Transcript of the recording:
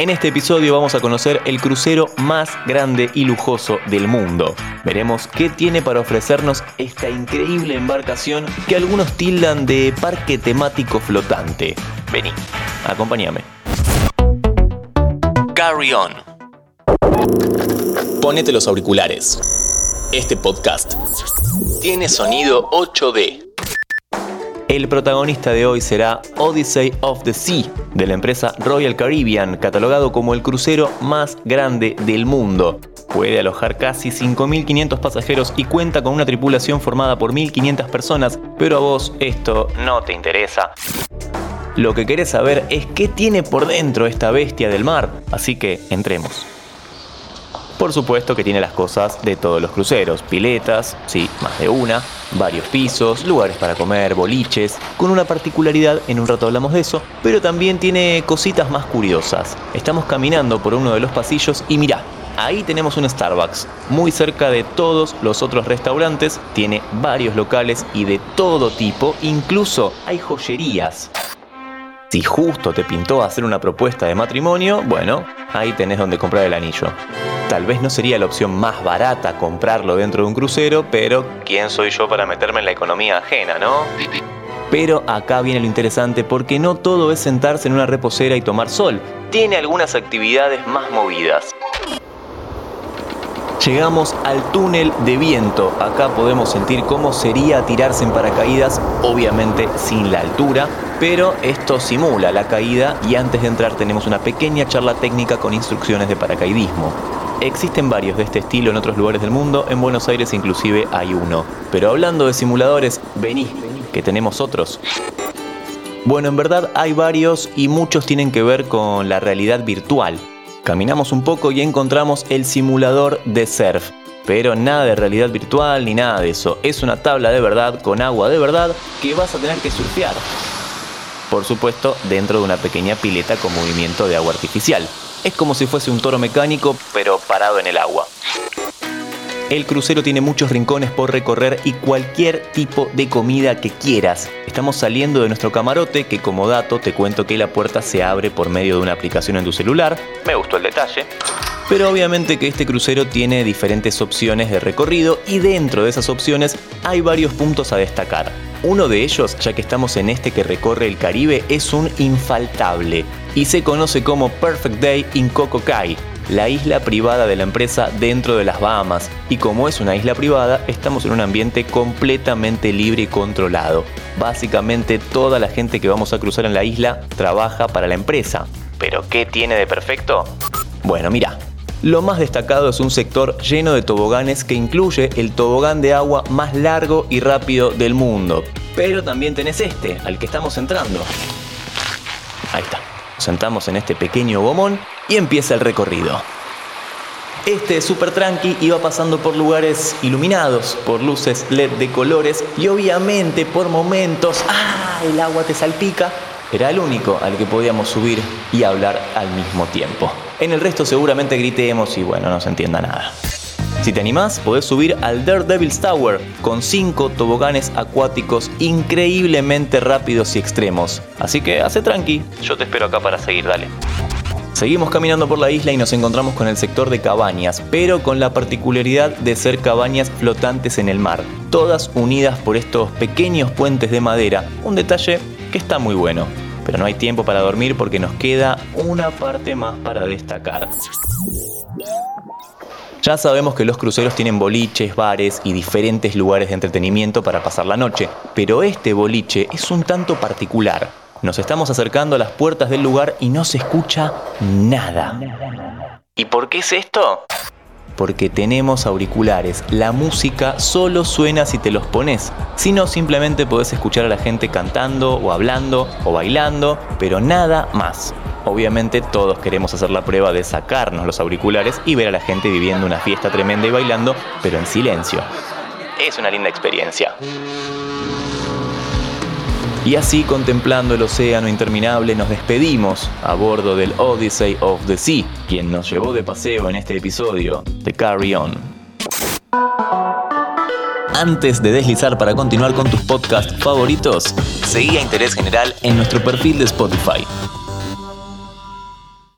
En este episodio vamos a conocer el crucero más grande y lujoso del mundo. Veremos qué tiene para ofrecernos esta increíble embarcación que algunos tildan de parque temático flotante. Vení, acompáñame. Carry on. Ponete los auriculares. Este podcast tiene sonido 8D. El protagonista de hoy será Odyssey of the Sea, de la empresa Royal Caribbean, catalogado como el crucero más grande del mundo. Puede alojar casi 5.500 pasajeros y cuenta con una tripulación formada por 1.500 personas, pero a vos esto no te interesa. Lo que querés saber es qué tiene por dentro esta bestia del mar, así que entremos. Por supuesto que tiene las cosas de todos los cruceros, piletas, sí, más de una, varios pisos, lugares para comer, boliches, con una particularidad, en un rato hablamos de eso, pero también tiene cositas más curiosas. Estamos caminando por uno de los pasillos y mirá, Ahí tenemos un Starbucks, muy cerca de todos los otros restaurantes, tiene varios locales y de todo tipo, incluso hay joyerías. Si justo te pintó hacer una propuesta de matrimonio, bueno, ahí tenés donde comprar el anillo. Tal vez no sería la opción más barata comprarlo dentro de un crucero, pero ¿quién soy yo para meterme en la economía ajena, no? Pero acá viene lo interesante porque no todo es sentarse en una reposera y tomar sol. Tiene algunas actividades más movidas. Llegamos al túnel de viento. Acá podemos sentir cómo sería tirarse en paracaídas, obviamente sin la altura, pero esto simula la caída y antes de entrar tenemos una pequeña charla técnica con instrucciones de paracaidismo. Existen varios de este estilo en otros lugares del mundo, en Buenos Aires inclusive hay uno. Pero hablando de simuladores, vení, que tenemos otros. Bueno, en verdad hay varios y muchos tienen que ver con la realidad virtual. Caminamos un poco y encontramos el simulador de surf. Pero nada de realidad virtual ni nada de eso. Es una tabla de verdad con agua de verdad que vas a tener que surfear. Por supuesto, dentro de una pequeña pileta con movimiento de agua artificial. Es como si fuese un toro mecánico, pero parado en el agua. El crucero tiene muchos rincones por recorrer y cualquier tipo de comida que quieras. Estamos saliendo de nuestro camarote que como dato te cuento que la puerta se abre por medio de una aplicación en tu celular. Me gustó el detalle. Pero obviamente que este crucero tiene diferentes opciones de recorrido y dentro de esas opciones hay varios puntos a destacar. Uno de ellos, ya que estamos en este que recorre el Caribe, es un infaltable y se conoce como Perfect Day in Coco Cay, la isla privada de la empresa dentro de las Bahamas. Y como es una isla privada, estamos en un ambiente completamente libre y controlado. Básicamente toda la gente que vamos a cruzar en la isla trabaja para la empresa. ¿Pero qué tiene de perfecto? Bueno, mira, lo más destacado es un sector lleno de toboganes que incluye el tobogán de agua más largo y rápido del mundo. Pero también tenés este, al que estamos entrando. Ahí está. Nos sentamos en este pequeño gomón y empieza el recorrido. Este es súper tranqui va pasando por lugares iluminados, por luces LED de colores y obviamente por momentos, ¡ah! El agua te salpica. Era el único al que podíamos subir y hablar al mismo tiempo. En el resto seguramente gritemos y bueno, no se entienda nada. Si te animás, podés subir al Daredevil's Tower con 5 toboganes acuáticos increíblemente rápidos y extremos. Así que hace tranqui, yo te espero acá para seguir, dale. Seguimos caminando por la isla y nos encontramos con el sector de cabañas, pero con la particularidad de ser cabañas flotantes en el mar, todas unidas por estos pequeños puentes de madera, un detalle que está muy bueno. Pero no hay tiempo para dormir porque nos queda una parte más para destacar. Ya sabemos que los cruceros tienen boliches, bares y diferentes lugares de entretenimiento para pasar la noche, pero este boliche es un tanto particular. Nos estamos acercando a las puertas del lugar y no se escucha nada. ¿Y por qué es esto? Porque tenemos auriculares. La música solo suena si te los pones. Si no, simplemente podés escuchar a la gente cantando o hablando o bailando, pero nada más. Obviamente todos queremos hacer la prueba de sacarnos los auriculares y ver a la gente viviendo una fiesta tremenda y bailando, pero en silencio. Es una linda experiencia. Y así, contemplando el océano interminable, nos despedimos a bordo del Odyssey of the Sea, quien nos llevó de paseo en este episodio de Carry On. Antes de deslizar para continuar con tus podcasts favoritos, seguí a Interés General en nuestro perfil de Spotify